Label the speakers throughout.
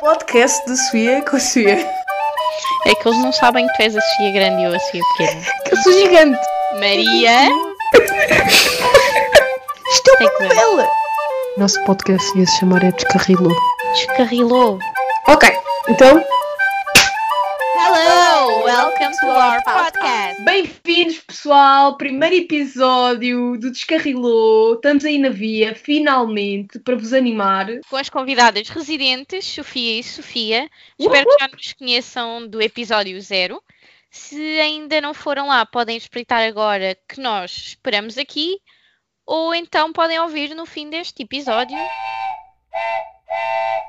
Speaker 1: Podcast de Sofia com a Sofia.
Speaker 2: É que eles não sabem que tu és a Sofia grande e eu a Sofia pequena.
Speaker 1: Que eu sou gigante.
Speaker 2: Maria.
Speaker 1: Isto é uma novela. Nosso podcast ia se chamar É Descarrilou.
Speaker 2: Descarrilou.
Speaker 1: Ok, então,
Speaker 2: welcome to our podcast.
Speaker 1: bem-vindos pessoal. Primeiro episódio do Descarrilou. Estamos aí na via, finalmente, para vos animar.
Speaker 2: Com as convidadas residentes, Sofia e Sofia. Espero que já nos conheçam do episódio zero. Se ainda não foram lá, podem espreitar agora que nós esperamos aqui. Ou então podem ouvir no fim deste episódio.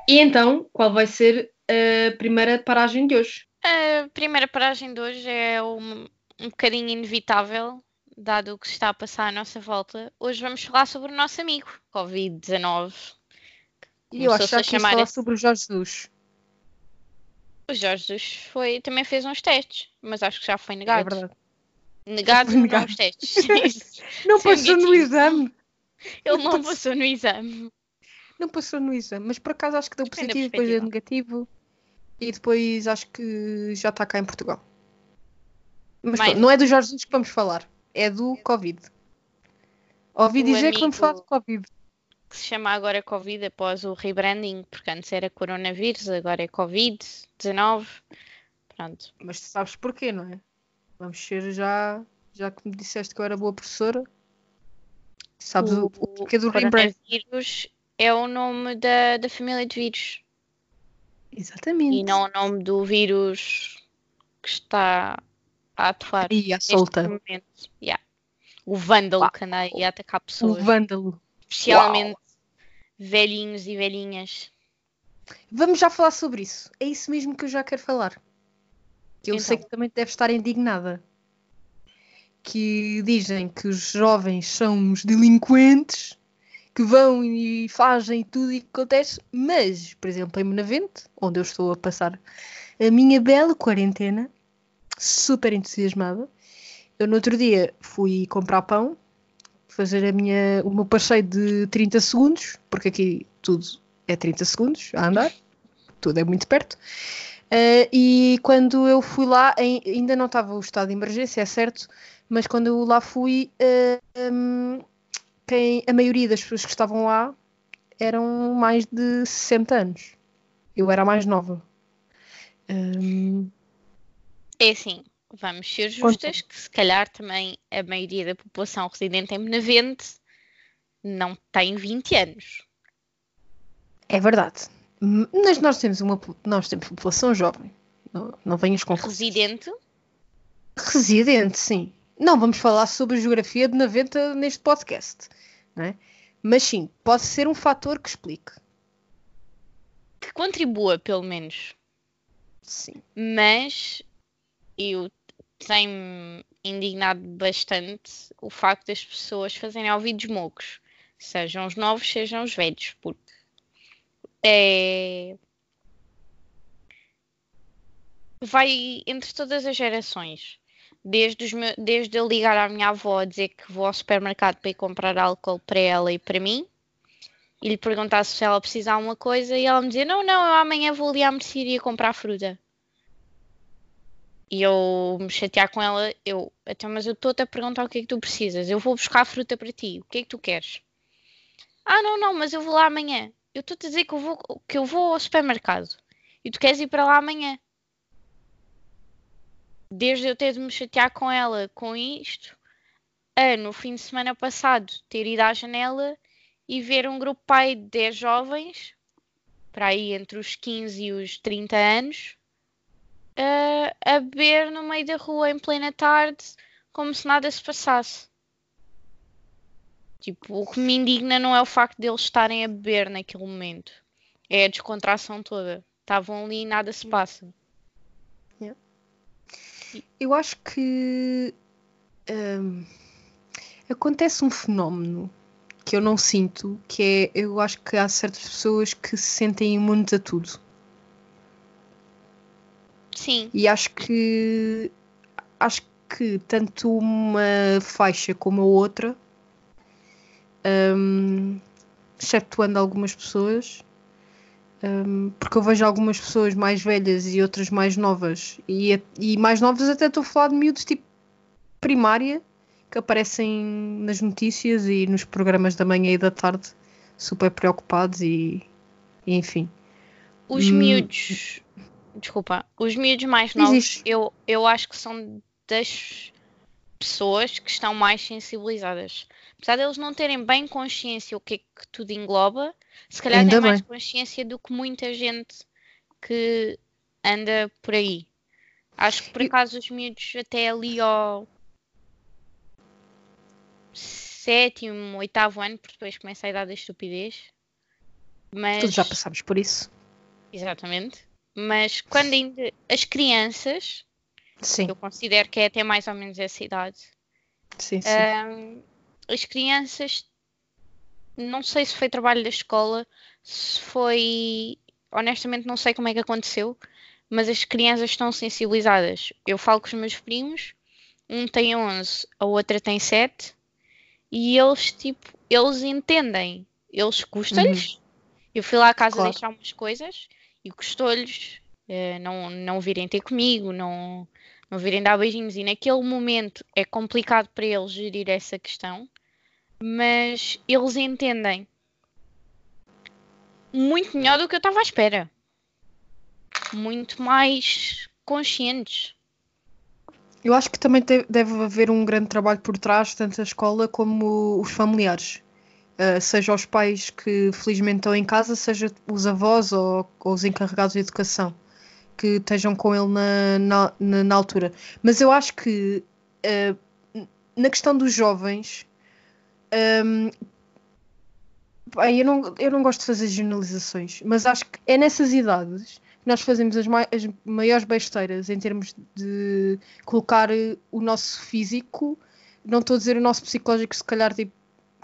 Speaker 1: E então, qual vai ser a primeira paragem de hoje?
Speaker 2: A primeira paragem de hoje é um, um bocadinho inevitável, dado o que se está a passar à nossa volta. Hoje vamos falar sobre o nosso amigo, Covid-19.
Speaker 1: E eu
Speaker 2: Começou-se
Speaker 1: achava
Speaker 2: a
Speaker 1: que
Speaker 2: chamar
Speaker 1: falar sobre o Jorge Jesus.
Speaker 2: O Jorge Jesus foi, também fez uns testes, mas acho que já foi
Speaker 1: É
Speaker 2: negado.
Speaker 1: verdade.
Speaker 2: negado não
Speaker 1: negado.
Speaker 2: os testes.
Speaker 1: Não passou no exame.
Speaker 2: Ele não passou no exame.
Speaker 1: Não passou no exame, mas por acaso acho que deu positivo, depois deu negativo e depois acho que já está cá em Portugal. Mas pronto, não é do Jorge Jesus que vamos falar, é do Covid. Ouvi
Speaker 2: O
Speaker 1: dizer que vamos falar do Covid.
Speaker 2: Que se chama agora Covid após o rebranding, porque antes era coronavírus, agora é Covid-19. Pronto.
Speaker 1: Mas tu sabes porquê, não é? Vamos ser já, já que me disseste que eu era boa professora, sabes o, o porquê do rebrand.
Speaker 2: coronavírus é o nome da, da família de vírus.
Speaker 1: Exatamente.
Speaker 2: E não o nome do vírus que está a atuar
Speaker 1: E à
Speaker 2: neste
Speaker 1: solta.
Speaker 2: momento. Yeah. O vândalo
Speaker 1: Uau.
Speaker 2: que anda aí a atacar
Speaker 1: O
Speaker 2: pessoas.
Speaker 1: vândalo.
Speaker 2: Especialmente velhinhos e velhinhas.
Speaker 1: Vamos já falar sobre isso. É isso mesmo que eu já quero falar. Que eu sei
Speaker 2: Então.
Speaker 1: que também deve estar indignada. Que dizem que os jovens são os delinquentes que vão e fazem tudo e que acontece, mas, por exemplo, em Benavente, onde eu estou a passar a minha bela quarentena, super entusiasmada, eu no outro dia fui comprar pão, fazer a minha, o meu passeio de 30 segundos, porque aqui tudo é 30 segundos a andar, tudo é muito perto. Eh, e quando eu fui lá, ai- ainda não estava o estado de emergência, é certo, mas quando eu lá fui, hum, quem, a maioria das pessoas que estavam lá eram mais de 60 anos. Eu era a mais nova. Hum,
Speaker 2: É assim, vamos ser justas que se calhar também a maioria da população residente em Benavente não tem 20 anos.
Speaker 1: é verdade. Mas nós temos uma nós temos população jovem. Não, não venhas com
Speaker 2: Residente,
Speaker 1: Residente, sim. Não vamos falar sobre a geografia de 90 neste podcast, não é? Mas sim, pode ser um fator que explique.
Speaker 2: que contribua pelo menos.
Speaker 1: Sim.
Speaker 2: Mas eu tenho indignado bastante o facto das pessoas fazerem ouvidos moucos, sejam os novos, sejam os velhos, porque é... vai entre todas as gerações. Desde, os meu- desde eu ligar à minha avó a dizer que vou ao supermercado para ir comprar álcool para ela e para mim, e lhe perguntar se ela precisa de alguma coisa, e ela me dizia: Não, não, eu amanhã vou ali à mercearia comprar fruta. E eu me chatear com ela, eu, então, mas eu estou-te a perguntar o que é que tu precisas. Eu vou buscar fruta para ti. O que é que tu queres? Ah, não, não, mas eu vou lá amanhã. Eu estou-te a dizer que eu vou, que eu vou ao supermercado. E tu queres ir para lá amanhã. Desde eu ter de me chatear com ela com isto, a no fim de semana passado ter ido à janela e ver um grupo pai de 10 jovens, para aí entre os 15 e os 30 anos, a, a beber no meio da rua em plena tarde, como se nada se passasse. Tipo, o que me indigna não é o facto de eles estarem a beber naquele momento, é a descontração toda. Estavam ali e nada se passa.
Speaker 1: Eu acho que hum, acontece um fenómeno que eu não sinto, que é eu acho que há certas pessoas que se sentem imunes a tudo.
Speaker 2: Sim,
Speaker 1: E acho que acho que tanto uma faixa como a outra, hum, exceptuando algumas pessoas, Um, porque eu vejo algumas pessoas mais velhas e outras mais novas, e, e mais novas até estou a falar de miúdos tipo primária, que aparecem nas notícias e nos programas da manhã e da tarde, super preocupados e, e enfim.
Speaker 2: Os hum, miúdos, desculpa, os miúdos mais novos, eu, eu acho que são das pessoas que estão mais sensibilizadas. Apesar deles não terem bem consciência o que é que tudo engloba, se calhar Ainda têm bem. mais consciência do que muita gente que anda por aí. Acho que por acaso os miúdos até ali ao sétimo, oitavo ano, porque depois começa a idade da estupidez.
Speaker 1: Mas... Todos já passamos por isso.
Speaker 2: Exatamente. Mas quando ainda as crianças,
Speaker 1: sim.
Speaker 2: eu considero que é até mais ou menos essa idade.
Speaker 1: Sim, sim.
Speaker 2: Um, as crianças, não sei se foi trabalho da escola, se foi. Honestamente, não sei como é que aconteceu, mas as crianças estão sensibilizadas. Eu falo com os meus primos, um tem 11, a outra tem 7, e eles, tipo, eles entendem, eles custam-lhes. Uhum. Eu fui lá à casa claro. deixar umas coisas e custou-lhes uh, não, não virem ter comigo, não, não virem dar beijinhos. E naquele momento é complicado para eles gerir essa questão, mas eles entendem muito melhor do que eu estava à espera. Muito mais conscientes.
Speaker 1: Eu acho que também deve haver um grande trabalho por trás, tanto a escola como os familiares. Uh, seja os pais que felizmente estão em casa, seja os avós ou, ou os encarregados de educação que estejam com ele na, na, na, altura. Mas eu acho que uh, na questão dos jovens, um, eu, não, eu não gosto de fazer generalizações, mas acho que é nessas idades que nós fazemos as, mai as maiores besteiras em termos de colocar o nosso físico, não estou a dizer o nosso psicológico, se calhar tipo,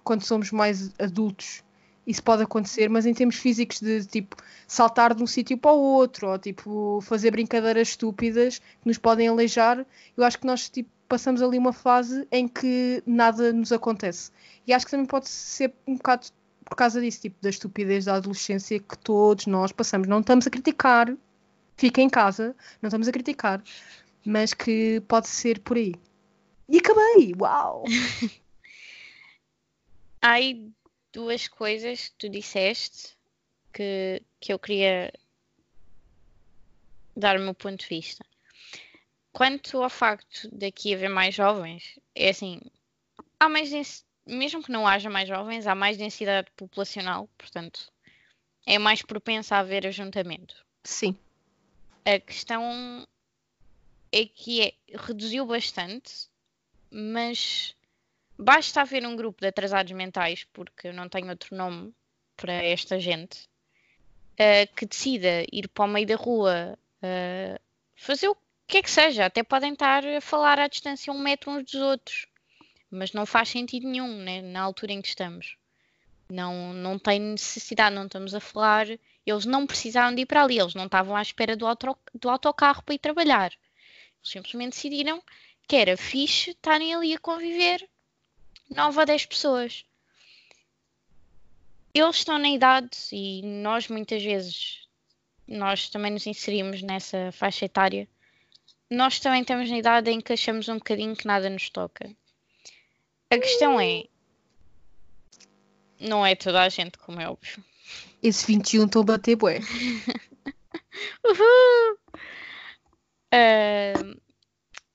Speaker 1: quando somos mais adultos isso pode acontecer, mas em termos físicos de tipo saltar de um sítio para o outro ou tipo fazer brincadeiras estúpidas que nos podem aleijar, eu acho que nós tipo, passamos ali uma fase em que nada nos acontece. E acho que também pode ser um bocado por causa disso, tipo da estupidez da adolescência que todos nós passamos. Não estamos a criticar, fica em casa, não estamos a criticar, mas que pode ser por aí. E acabei! Uau!
Speaker 2: Ai, duas coisas que tu disseste que, que eu queria dar o meu ponto de vista. Quanto ao facto de aqui haver mais jovens, é assim, há mais mesmo que não haja mais jovens, há mais densidade populacional, portanto, é mais propensa a haver ajuntamento.
Speaker 1: Sim.
Speaker 2: A questão é que é, reduziu bastante, mas Basta haver um grupo de atrasados mentais, porque eu não tenho outro nome para esta gente, uh, que decida ir para o meio da rua, uh, fazer o que é que seja. Até podem estar a falar à distância um metro uns dos outros, mas não faz sentido nenhum né, na altura em que estamos. Não, não tem necessidade, não estamos a falar. Eles não precisavam de ir para ali, eles não estavam à espera do, auto, do autocarro para ir trabalhar. Eles simplesmente decidiram que era fixe estarem ali a conviver 9 a 10 pessoas. Eles estão na idade e nós muitas vezes nós também nos inserimos nessa faixa etária. Nós também estamos na idade em que achamos um bocadinho que nada nos toca. A questão é, não é toda a gente, como é óbvio.
Speaker 1: Esse 21 estou a bater bué.
Speaker 2: Uhul! Uh,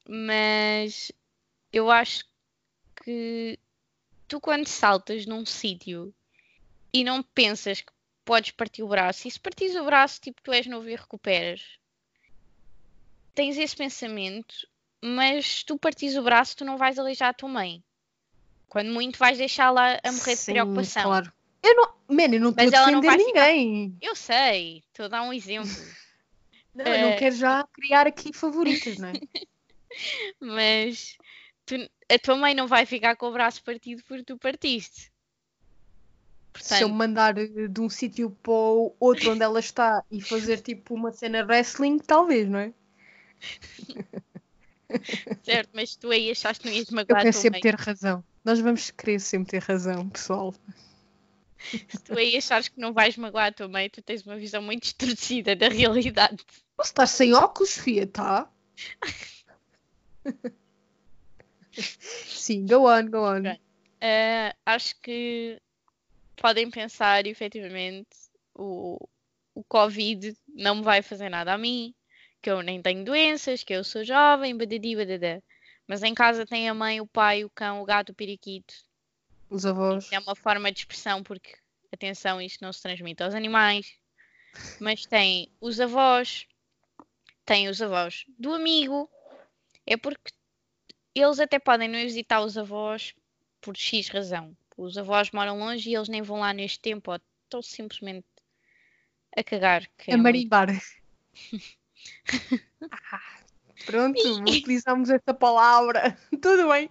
Speaker 2: mas eu acho que tu quando saltas num sítio e não pensas que podes partir o braço, e se partires o braço, tipo, tu és novo e recuperas, tens esse pensamento, mas tu partires o braço, tu não vais aleijar a tua mãe. Quando muito vais deixá-la a morrer Sim, de preocupação. Claro.
Speaker 1: Eu não, man, eu não estou a defender ninguém.
Speaker 2: Ficar... Eu sei, estou a dar um exemplo.
Speaker 1: não, uh... eu não quero já criar aqui favoritas, não é?
Speaker 2: mas tu, a tua mãe não vai ficar com o braço partido porque tu partiste.
Speaker 1: Portanto... Se eu mandar de um sítio para o outro onde ela está e fazer tipo uma cena wrestling, talvez, não é?
Speaker 2: certo, mas tu aí achaste que não ias magoar
Speaker 1: Eu quero sempre ter razão. Nós vamos querer sempre ter razão, pessoal.
Speaker 2: Se tu aí achares que não vais magoar a tua mãe, tu tens uma visão muito distorcida da realidade.
Speaker 1: Posso estar sem óculos, Sofia, tá? Sim, go on, go on.
Speaker 2: Uh, acho que podem pensar, efetivamente, o, o Covid não me vai fazer nada a mim, que eu nem tenho doenças, que eu sou jovem, badadi, badada. Mas em casa tem a mãe, o pai, o cão, o gato, o periquito.
Speaker 1: Os avós.
Speaker 2: É uma forma de expressão, porque, atenção, isto não se transmite aos animais. Mas tem os avós, tem os avós do amigo. É porque eles até podem não visitar os avós por X razão. Os avós moram longe e eles nem vão lá neste tempo, ou estão simplesmente a cagar.
Speaker 1: a é marimbar. ah, pronto, utilizamos essa palavra. Tudo bem.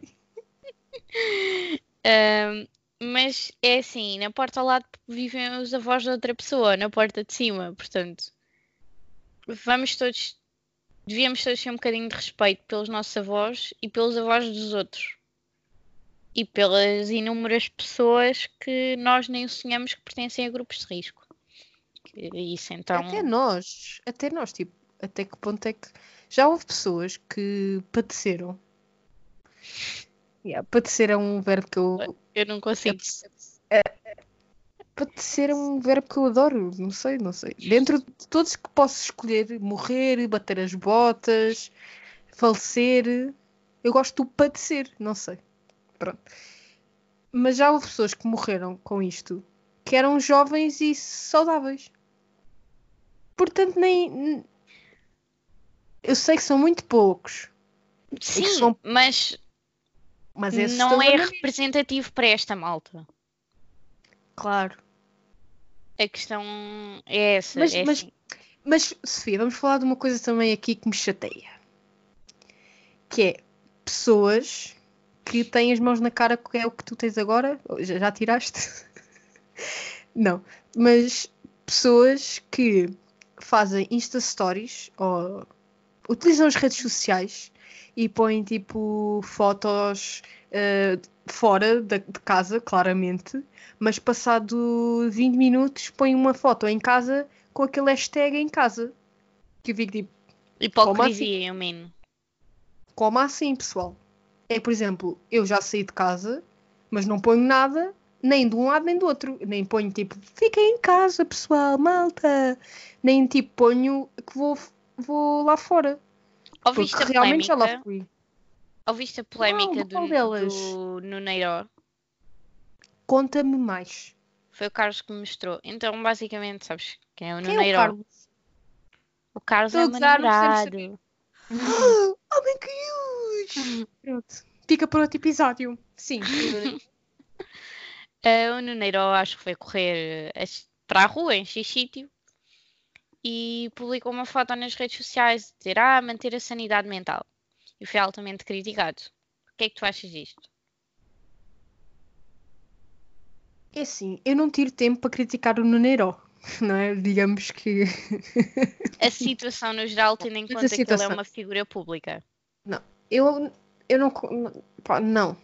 Speaker 2: Um, mas é assim, na porta ao lado vivem os avós de outra pessoa, na porta de cima, portanto, vamos todos, devíamos todos ter um bocadinho de respeito pelos nossos avós e pelos avós dos outros. E pelas inúmeras pessoas que nós nem sonhamos que pertencem a grupos de risco. Isso então.
Speaker 1: Até nós, até nós, tipo, até que ponto é que já houve pessoas que padeceram Yeah, padecer é um verbo que eu.
Speaker 2: Eu não consigo.
Speaker 1: É, é, padecer é um verbo que eu adoro, não sei, não sei. Dentro de todos que posso escolher, morrer, bater as botas, falecer, eu gosto do padecer, não sei. Pronto. Mas já houve pessoas que morreram com isto que eram jovens e saudáveis. Portanto, nem. Eu sei que são muito poucos.
Speaker 2: Sim, são... mas mas não é representativo para esta malta.
Speaker 1: Claro.
Speaker 2: A questão é essa.
Speaker 1: Mas,
Speaker 2: é
Speaker 1: mas,
Speaker 2: assim.
Speaker 1: mas, Sofia, vamos falar de uma coisa também aqui que me chateia. Que é pessoas que têm as mãos na cara, que é o que tu tens agora. Já, já tiraste? não. Mas pessoas que fazem Insta Stories ou utilizam as redes sociais e põem tipo fotos uh, fora de, de, casa, claramente, mas passado 20 minutos põem uma foto em casa com aquele hashtag em casa. Que eu fico tipo.
Speaker 2: Hipocrisia, eu mean.
Speaker 1: Como assim, pessoal? É, por exemplo, eu já saí de casa, mas não ponho nada, nem de um lado nem do outro. Nem ponho tipo, fiquem em casa, pessoal, malta. Nem tipo, ponho que vou, vou lá fora.
Speaker 2: Ouviste Porque a realmente polémica? já lá fui. Ouviste a polémica não, do, delas? do Nuneiro?
Speaker 1: Conta-me mais.
Speaker 2: Foi o Carlos que me mostrou. Então, basicamente, sabes quem é o quem Nuneiro? É o Carlos, o Carlos é o meu namorado.
Speaker 1: oh Deus! Pronto. Fica para outro episódio. Sim.
Speaker 2: uh, o Nuneiro acho que foi correr para a rua, em X sítio e publicou uma foto nas redes sociais dizer ah, manter a sanidade mental. E foi altamente criticado. O que é que tu achas disto?
Speaker 1: É assim, eu não tiro tempo para criticar o Nuneiro, não é? Digamos que.
Speaker 2: a situação no geral, tendo em conta situação... que ele é uma figura pública.
Speaker 1: Não, eu, eu não. Pá, não.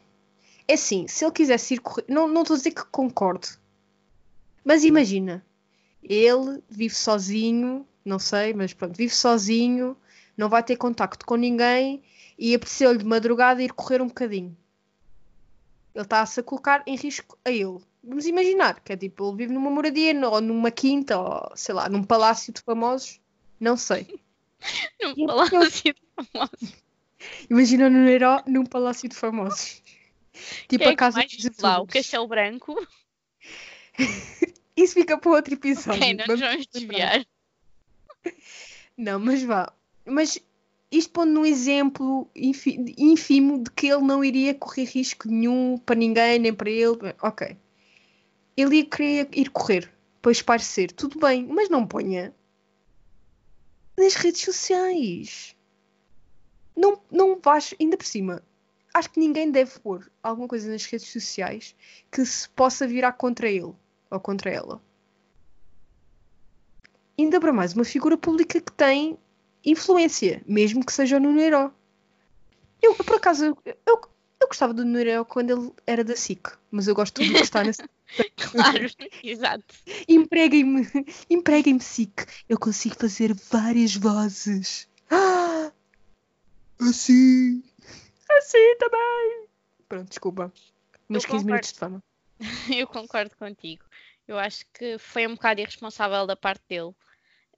Speaker 1: É assim, se ele quisesse ir correr. Não, não estou a dizer que concordo. Mas imagina, ele vive sozinho, não sei, mas pronto, vive sozinho, não vai ter contacto com ninguém e apeteceu-lhe de madrugada ir correr um bocadinho. Ele está-se a colocar em risco a ele. Vamos imaginar que é tipo, ele vive numa moradia ou numa quinta ou sei lá, num palácio de famosos. Não sei.
Speaker 2: num palácio de famosos.
Speaker 1: Imagina no Neiro num palácio de famosos.
Speaker 2: Tipo Quem a casa é mais lá, o Castelo Branco.
Speaker 1: Isso fica para outro episódio.
Speaker 2: Ok, não nos vamos desviar.
Speaker 1: Não, mas vá. Mas isto pondo num exemplo ínfimo de que ele não iria correr risco nenhum para ninguém, nem para ele. Ok. Ele ia querer ir correr para esparecer. Tudo bem, mas não ponha nas redes sociais. Não, não vais, ainda por cima. Acho que ninguém deve pôr alguma coisa nas redes sociais que se possa virar contra ele ou contra ela. Ainda para mais, uma figura pública que tem influência, mesmo que seja no Neiro. Eu, por acaso, eu, eu gostava do Neiro quando ele era da SIC, mas eu gosto que está nesse.
Speaker 2: Claro, exato.
Speaker 1: Empreguem-me, empreguem-me SIC. Eu consigo fazer várias vozes. Ah, assim. Assim também. Pronto, desculpa. Meus 15
Speaker 2: concordo.
Speaker 1: minutos de fama.
Speaker 2: Eu concordo contigo. Eu acho que foi um bocado irresponsável da parte dele,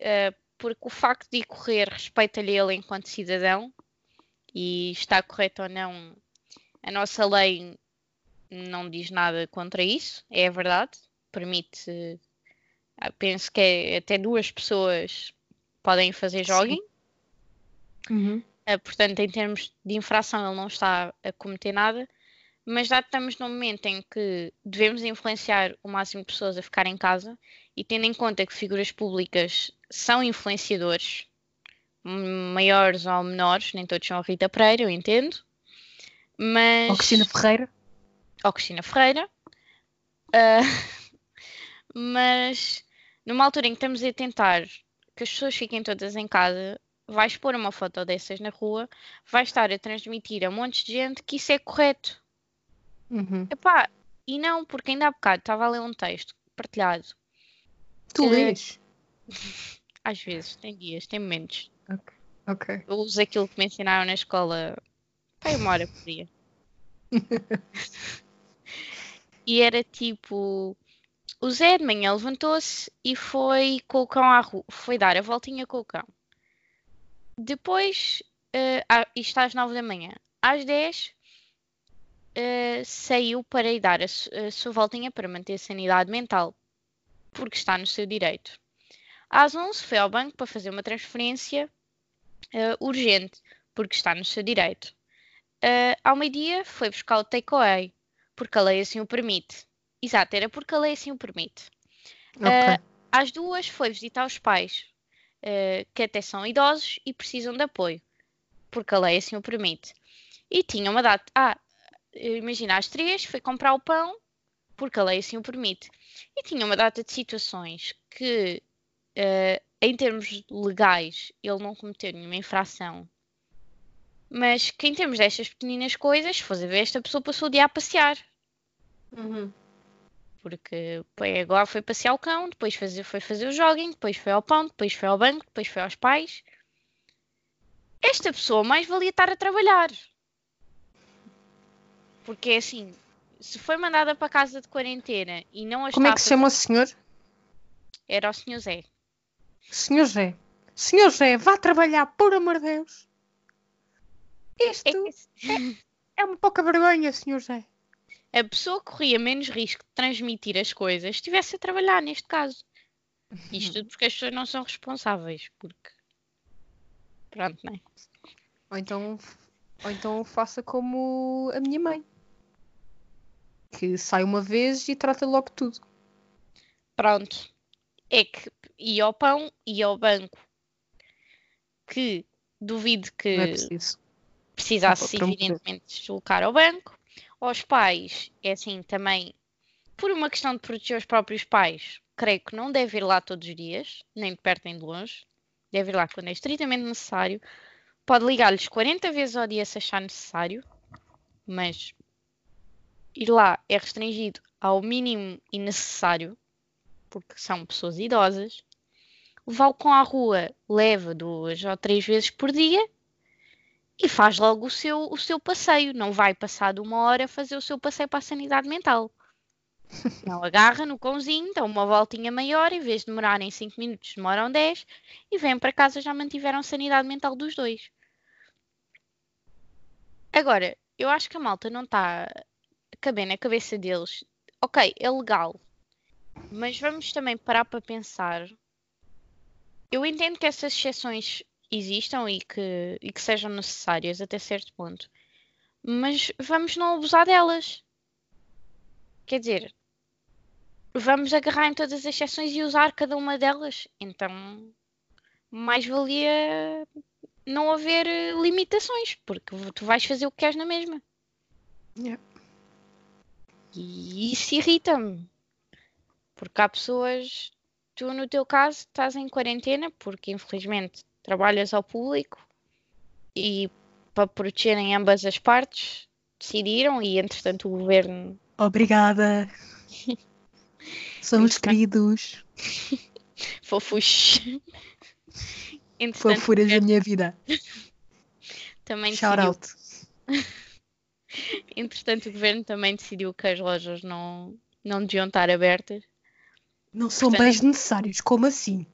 Speaker 2: eh, porque o facto de ir correr respeita-lhe ele enquanto cidadão e está correto ou não, a nossa lei não diz nada contra isso, é verdade, permite, ah, penso que é até duas pessoas podem fazer jogging,
Speaker 1: Uhum.
Speaker 2: Uh, portanto, em termos de infração, ele não está a cometer nada, mas já estamos num momento em que devemos influenciar o máximo de pessoas a ficar em casa e tendo em conta que figuras públicas são influenciadores, m- maiores ou menores, nem todos são a Rita Pereira, eu entendo, mas.
Speaker 1: Ou Cristina Ferreira.
Speaker 2: ou Cristina Ferreira. Ah, mas numa altura em que estamos a tentar que as pessoas fiquem todas em casa, vais pôr uma foto dessas na rua, vais estar a transmitir a montes de gente que isso é correto.
Speaker 1: Uhum.
Speaker 2: Epá, e não, porque ainda há bocado estava a ler um texto partilhado.
Speaker 1: Tu
Speaker 2: Eh,
Speaker 1: lês?
Speaker 2: Às vezes, tem dias, tem momentos.
Speaker 1: Ok.
Speaker 2: Eu uso aquilo que me ensinaram na escola, pá, uma hora por dia. E era tipo, o Zé de manhã levantou-se e foi com o cão à rua, foi dar a voltinha com o cão. Depois, à- isto às 9 da manhã, às 10 eh, saiu para ir dar a, a sua voltinha para manter a sanidade mental, porque está no seu direito. Às 11 foi ao banco para fazer uma transferência eh, urgente, porque está no seu direito. Eh, ao meio-dia foi buscar o takeaway, porque a lei assim o permite. Exato, era porque a lei assim o permite.
Speaker 1: Ok.
Speaker 2: Ah, Às duas foi visitar os pais, que até são idosos e precisam de apoio, porque a lei assim o permite. E tinha uma data. Ah, imagina, às três foi comprar o pão, porque a lei assim o permite. E tinha uma data de situações que, eh, em termos legais, ele não cometeu nenhuma infração. Mas que em termos destas pequeninas coisas, se fosse a ver, esta pessoa passou o dia a passear
Speaker 1: Uhum.
Speaker 2: porque foi, agora foi passear o cão, depois fazer, foi fazer o jogging, depois foi ao pão, depois foi ao banco, depois foi aos pais. Esta pessoa mais valia estar a trabalhar. Porque é assim, se foi mandada para casa de quarentena e não a
Speaker 1: Como é que se chama o senhor?
Speaker 2: Era o senhor Zé.
Speaker 1: Senhor Zé. Senhor Zé, vá trabalhar, por amor de Deus.
Speaker 2: É
Speaker 1: Isto
Speaker 2: que
Speaker 1: é uma pouca vergonha, senhor Zé.
Speaker 2: a pessoa corria menos risco de transmitir as coisas se estivesse a trabalhar, neste caso. Isto tudo porque as pessoas não são responsáveis, porque... Pronto, não é?
Speaker 1: Ou então, ou então faça como a minha mãe. Que sai uma vez e trata logo tudo.
Speaker 2: Pronto. É que ia ao pão, ia ao banco. Que duvido que
Speaker 1: Não é preciso.
Speaker 2: precisasse,
Speaker 1: poder.
Speaker 2: evidentemente, deslocar ao banco. Aos pais, é assim, também, por uma questão de proteger os próprios pais, creio que não deve ir lá todos os dias, nem de perto nem de longe. Deve ir lá quando é estritamente necessário. Pode ligar-lhes 40 vezes ao dia se achar necessário, mas ir lá é restringido ao mínimo e necessário, porque são pessoas idosas. O cão à rua leva duas ou três vezes por dia e faz logo o seu, o seu passeio. Não vai passar de uma hora fazer o seu passeio para a sanidade mental. Não agarra no cãozinho, dá uma voltinha maior, em vez de demorarem 5 minutos, demoram 10 e vêm para casa já mantiveram a sanidade mental dos dois. Agora, eu acho que a malta não está caber na cabeça deles. Ok, é legal, mas vamos também parar para pensar. Eu entendo que essas exceções existam e que, e que sejam necessárias até certo ponto, mas vamos não abusar delas. Quer dizer, vamos agarrar em todas as exceções e usar cada uma delas. Então, mais valia não haver limitações, porque tu vais fazer o que queres na mesma.
Speaker 1: Yeah.
Speaker 2: E isso irrita-me. Porque há pessoas, tu no teu caso estás em quarentena, porque infelizmente trabalhas ao público e para protegerem ambas as partes decidiram e entretanto o governo
Speaker 1: Obrigada. Somos queridos.
Speaker 2: Fofos.
Speaker 1: Fofuras da minha vida.
Speaker 2: Também
Speaker 1: Shout
Speaker 2: decidiu,
Speaker 1: out.
Speaker 2: entretanto, o governo também decidiu que as lojas não, não deviam estar abertas.
Speaker 1: Não são
Speaker 2: Portanto-
Speaker 1: bens necessários. Como assim?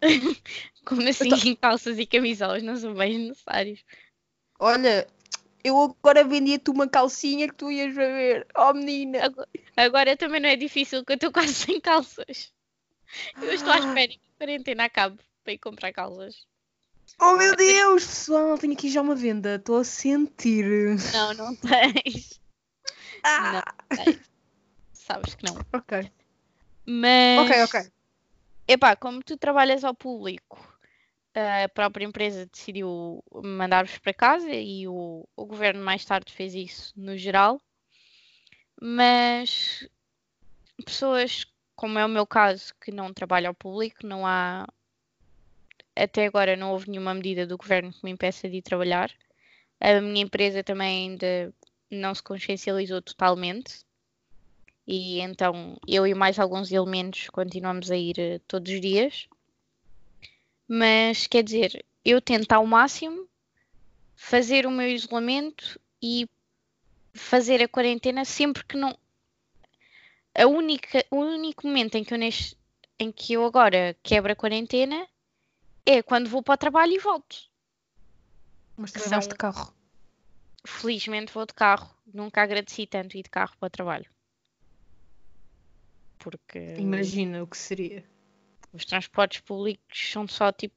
Speaker 2: Como assim
Speaker 1: Então-
Speaker 2: calças e camisolas não são bem necessários?
Speaker 1: Olha, eu agora vendia-te uma calcinha que tu ias ver. Oh, menina.
Speaker 2: Agora, agora também não é difícil que eu estou quase sem calças. Eu estou à
Speaker 1: Ah.
Speaker 2: espera que a quarentena acabe para ir comprar calças.
Speaker 1: Oh, meu Deus, pessoal. Tenho aqui já uma venda. Estou a sentir.
Speaker 2: Não, não tens.
Speaker 1: Ah.
Speaker 2: Não tens. Sabes que não.
Speaker 1: Ok.
Speaker 2: Mas.
Speaker 1: Ok, ok.
Speaker 2: Epá, como tu trabalhas ao público, a própria empresa decidiu mandar-vos para casa e o, o governo mais tarde fez isso no geral. Mas pessoas, como é o meu caso, que não trabalham ao público, não há. Até agora não houve nenhuma medida do governo que me impeça de ir trabalhar. A minha empresa também ainda não se consciencializou totalmente. E então eu e mais alguns elementos continuamos a ir eh, todos os dias. Mas quer dizer, eu tento ao máximo fazer o meu isolamento e fazer a quarentena sempre que não. A única, o único momento em que eu neste, em que eu agora quebro a quarentena é quando vou para o trabalho e volto.
Speaker 1: Mas tu
Speaker 2: São-
Speaker 1: de carro.
Speaker 2: Felizmente vou de carro. Nunca agradeci tanto ir de carro para o trabalho. Porque
Speaker 1: Imagina o que seria.
Speaker 2: os transportes públicos são só tipo,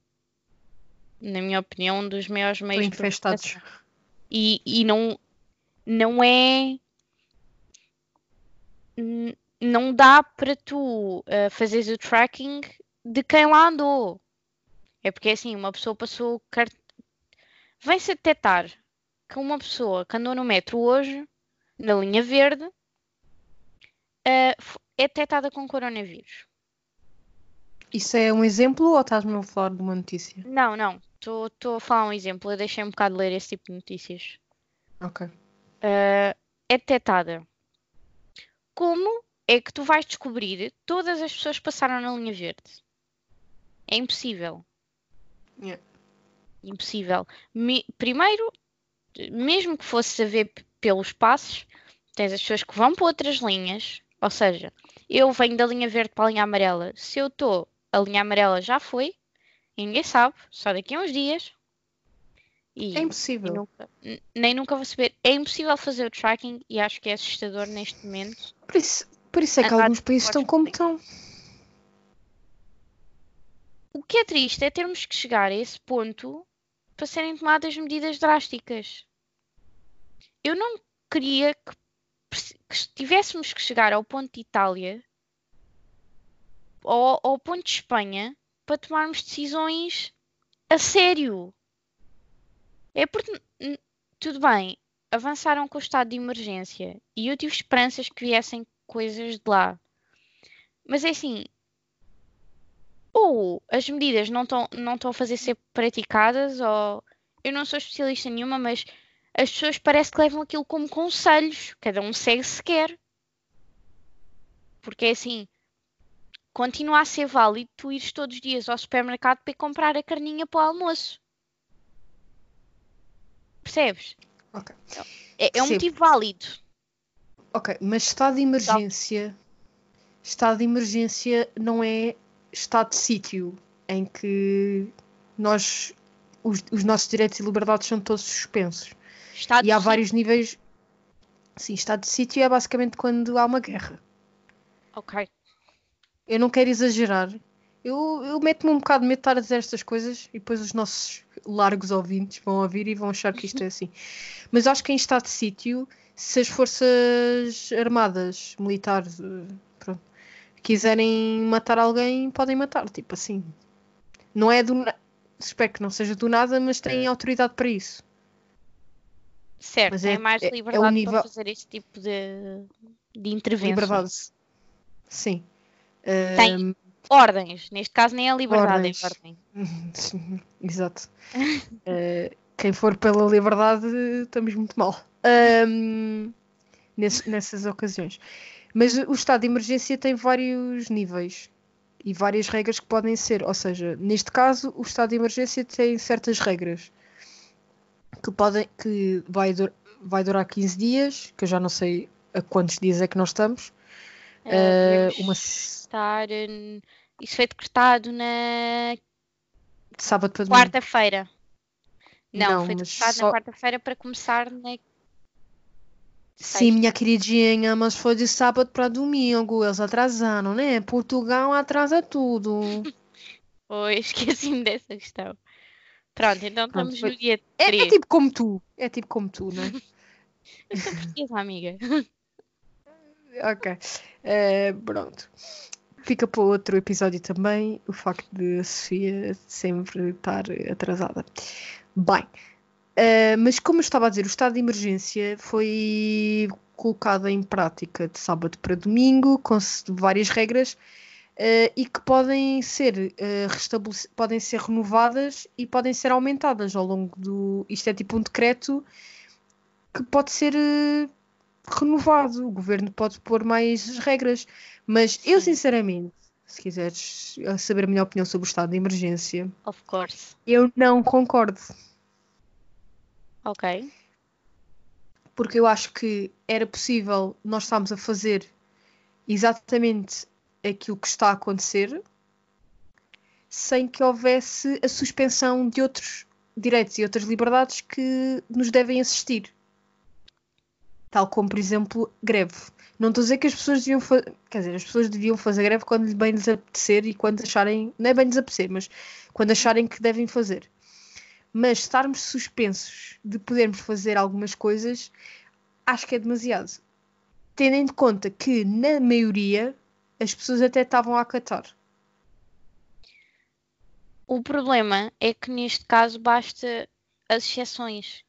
Speaker 2: na minha opinião, um dos maiores meios
Speaker 1: infestados.
Speaker 2: E, e não, não é. Não dá para tu uh, fazeres o tracking de quem lá andou. É porque assim, uma pessoa passou cart... Vem-se a detectar que uma pessoa que andou no metro hoje, na linha verde, uh, é detectada com coronavírus.
Speaker 1: Isso é um exemplo ou estás-me a falar de uma notícia?
Speaker 2: Não, não. Estou a falar um exemplo. Eu deixei um bocado de ler esse tipo de notícias.
Speaker 1: Ok.
Speaker 2: Uh, é detectada. Como é que tu vais descobrir todas as pessoas que passaram na linha verde? É impossível.
Speaker 1: Yeah.
Speaker 2: Impossível. Me- primeiro, mesmo que fosse a ver p- pelos passos, tens as pessoas que vão para outras linhas. Ou seja, eu venho da linha verde para a linha amarela. Se eu estou, a linha amarela já foi. E ninguém sabe. Só daqui a uns dias. E,
Speaker 1: É impossível.
Speaker 2: nunca- nem nunca vou saber. É impossível fazer o tracking e acho que é assustador neste momento.
Speaker 1: Por isso, por isso é que
Speaker 2: Andar
Speaker 1: alguns países estão como estão.
Speaker 2: O que é triste é termos que chegar a esse ponto para serem tomadas medidas drásticas. Eu não queria que, que tivéssemos que chegar ao ponto de Itália ou ao ponto de Espanha para tomarmos decisões a sério. É porque, tudo bem, avançaram com o estado de emergência e eu tive esperanças que viessem coisas de lá. Mas é assim, ou as medidas não estão não estão a fazer ser praticadas, ou eu não sou especialista nenhuma, mas as pessoas parece que levam aquilo como conselhos, cada um segue se quer. Porque é assim, continua a ser válido tu ires todos os dias ao supermercado para ir comprar a carninha para o almoço. Percebes?
Speaker 1: Ok.
Speaker 2: É, é um motivo válido.
Speaker 1: Ok, mas estado de emergência. Estado de emergência não é estado de sítio em que nós. Os, os nossos direitos e liberdades são todos suspensos.
Speaker 2: Estado
Speaker 1: E há vários níveis. Sim, estado de sítio é basicamente quando há uma guerra.
Speaker 2: Ok.
Speaker 1: Eu não quero exagerar. Eu, eu meto-me um bocado de medo de estar a dizer estas coisas e depois os nossos largos ouvintes vão ouvir e vão achar que isto é assim. Mas acho que em estado de sítio, se as forças armadas, militares, eh, quiserem matar alguém, podem matar. Tipo assim. Não é do. na- Espero que não seja do nada, mas têm autoridade para isso.
Speaker 2: Certo,
Speaker 1: Mas
Speaker 2: é,
Speaker 1: é-
Speaker 2: mais
Speaker 1: é- é
Speaker 2: liberdade
Speaker 1: nível-
Speaker 2: para fazer esse tipo de, de intervenção.
Speaker 1: Liberdade. Sim.
Speaker 2: Tem.
Speaker 1: Ahm,
Speaker 2: Ordens, neste caso nem é liberdade,
Speaker 1: Ordens.
Speaker 2: é ordem.
Speaker 1: Sim, Exato. Eh, quem for pela liberdade, estamos muito mal. Ahm, nesse- nessas ocasiões. Mas o estado de emergência tem vários níveis e várias regras que podem ser. Ou seja, neste caso, o estado de emergência tem certas regras que podem que vai, dur vai durar 15 dias, que eu já não sei a quantos dias é que nós estamos.
Speaker 2: Uh, uma... estar. Isso foi decretado na
Speaker 1: sábado para
Speaker 2: Quarta-feira. Não, não, foi decretado só... na quarta-feira para começar na
Speaker 1: Sim, minha queridinha, mas foi de sábado para domingo. Eles atrasaram, né? Portugal atrasa tudo.
Speaker 2: Oi, esqueci-me dessa questão. Pronto, então estamos no dia
Speaker 1: 3. É, é, tipo como tu. É tipo como tu, né?
Speaker 2: Eu sou portuguesa, amiga.
Speaker 1: ok. Uh, pronto. Fica para outro episódio também o facto de a Sofia sempre estar atrasada. Bem, Uh, mas como eu estava a dizer, o estado de emergência foi colocado em prática de sábado para domingo, com várias regras, uh, e que podem ser, uh, podem ser renovadas e podem ser aumentadas ao longo do. Isto é tipo um decreto que pode ser renovado. O governo pode pôr mais regras. Mas eu, sinceramente, se quiseres saber a minha opinião sobre o estado de emergência,
Speaker 2: of course.
Speaker 1: eu não concordo.
Speaker 2: Ok.
Speaker 1: Porque eu acho que era possível nós estarmos a fazer exatamente aquilo que está a acontecer sem que houvesse a suspensão de outros direitos e outras liberdades que nos devem assistir. Tal como, por exemplo, greve. Não estou a dizer que as pessoas deviam fazer. Quer dizer, as pessoas deviam fazer greve quando bem lhes apetecer e quando acharem. Não é bem lhes apetecer, mas quando acharem que devem fazer mas estarmos suspensos de podermos fazer algumas coisas, acho que é demasiado. Tendo em conta que, na maioria, as pessoas até estavam a acatar.
Speaker 2: O problema é que neste caso basta as exceções.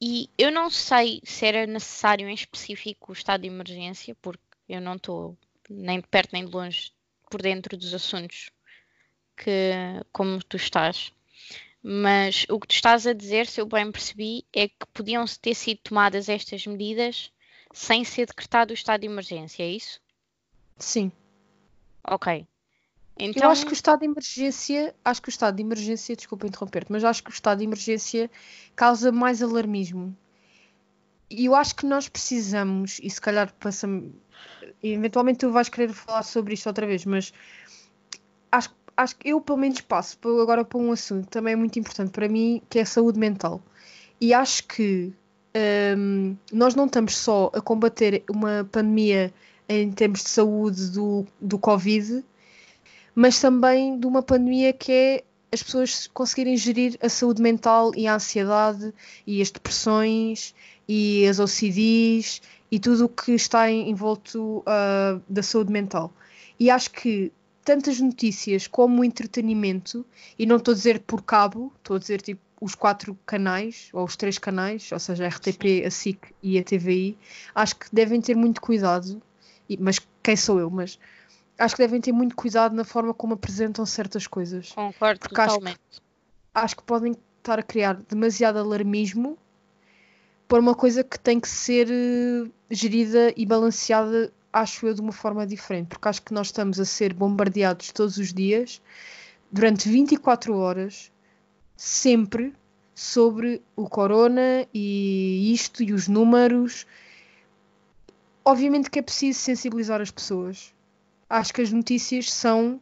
Speaker 2: E eu não sei se era necessário em específico o estado de emergência, porque eu não estou nem de perto nem de longe por dentro dos assuntos que como tu estás. Mas o que tu estás a dizer, se eu bem percebi, é que podiam ter sido tomadas estas medidas sem ser decretado o estado de emergência, é isso?
Speaker 1: Sim.
Speaker 2: Ok.
Speaker 1: Então... Eu acho que o estado de emergência, acho que o estado de emergência, desculpa interromper-te, mas acho que o estado de emergência causa mais alarmismo. E eu acho que nós precisamos, e se calhar passamos, eventualmente tu vais querer falar sobre isto outra vez, mas acho que acho que eu pelo menos passo agora para um assunto também é muito importante para mim, que é a saúde mental. E acho que um, nós não estamos só a combater uma pandemia em termos de saúde do, do Covid, mas também de uma pandemia que é as pessoas conseguirem gerir a saúde mental e a ansiedade e as depressões e as OCDs e tudo o que está envolto uh, da saúde mental. E acho que tantas notícias como o entretenimento, e não estou a dizer por cabo, estou a dizer tipo os quatro canais, ou os três canais, ou seja, a RTP, a SIC e a TVI, acho que devem ter muito cuidado, e, mas quem sou eu, mas acho que devem ter muito cuidado na forma como apresentam certas coisas.
Speaker 2: Concordo porque totalmente.
Speaker 1: Acho que, acho que podem estar a criar demasiado alarmismo por uma coisa que tem que ser uh, gerida e balanceada acho eu, de uma forma diferente, porque acho que nós estamos a ser bombardeados todos os dias, durante 24 horas, sempre sobre o corona e isto e os números. Obviamente que é preciso sensibilizar as pessoas. Acho que as notícias são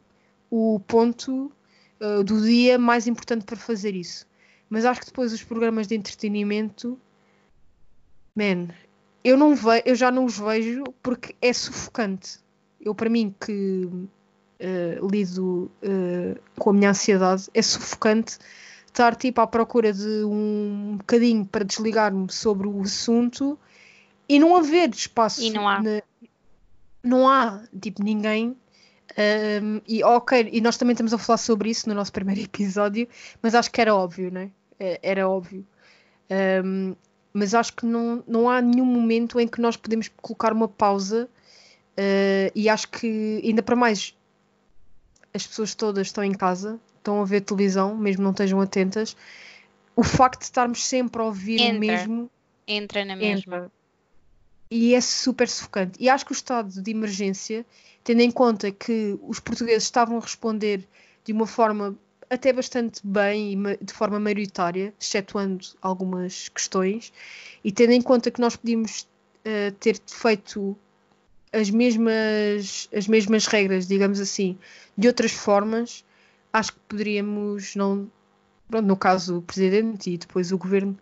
Speaker 1: o ponto uh, do dia mais importante para fazer isso. Mas acho que depois os programas de entretenimento, man, eu não eu já não os vejo porque é sufocante. Eu, para mim, que uh, lido uh, com a minha ansiedade, é sufocante estar tipo à procura de um bocadinho para desligar-me sobre o assunto e não haver espaço.
Speaker 2: E não há.
Speaker 1: Na, não há, tipo, ninguém. Um, e ok, e nós também estamos a falar sobre isso no nosso primeiro episódio, mas acho que era óbvio, né? Era óbvio. Um, mas acho que não, não há nenhum momento em que nós podemos colocar uma pausa uh, e acho que ainda para mais as pessoas todas estão em casa, estão a ver televisão, mesmo não estejam atentas. O facto de estarmos sempre a ouvir
Speaker 2: entra,
Speaker 1: o mesmo
Speaker 2: entra na mesma. Entra.
Speaker 1: e é super sufocante. E acho que o estado de emergência, tendo em conta que os portugueses estavam a responder de uma forma até bastante bem e de forma maioritária, excetuando algumas questões, e tendo em conta que nós podíamos uh, ter feito as mesmas, as mesmas regras, digamos assim, de outras formas, acho que poderíamos não, pronto, no caso o presidente e depois o governo,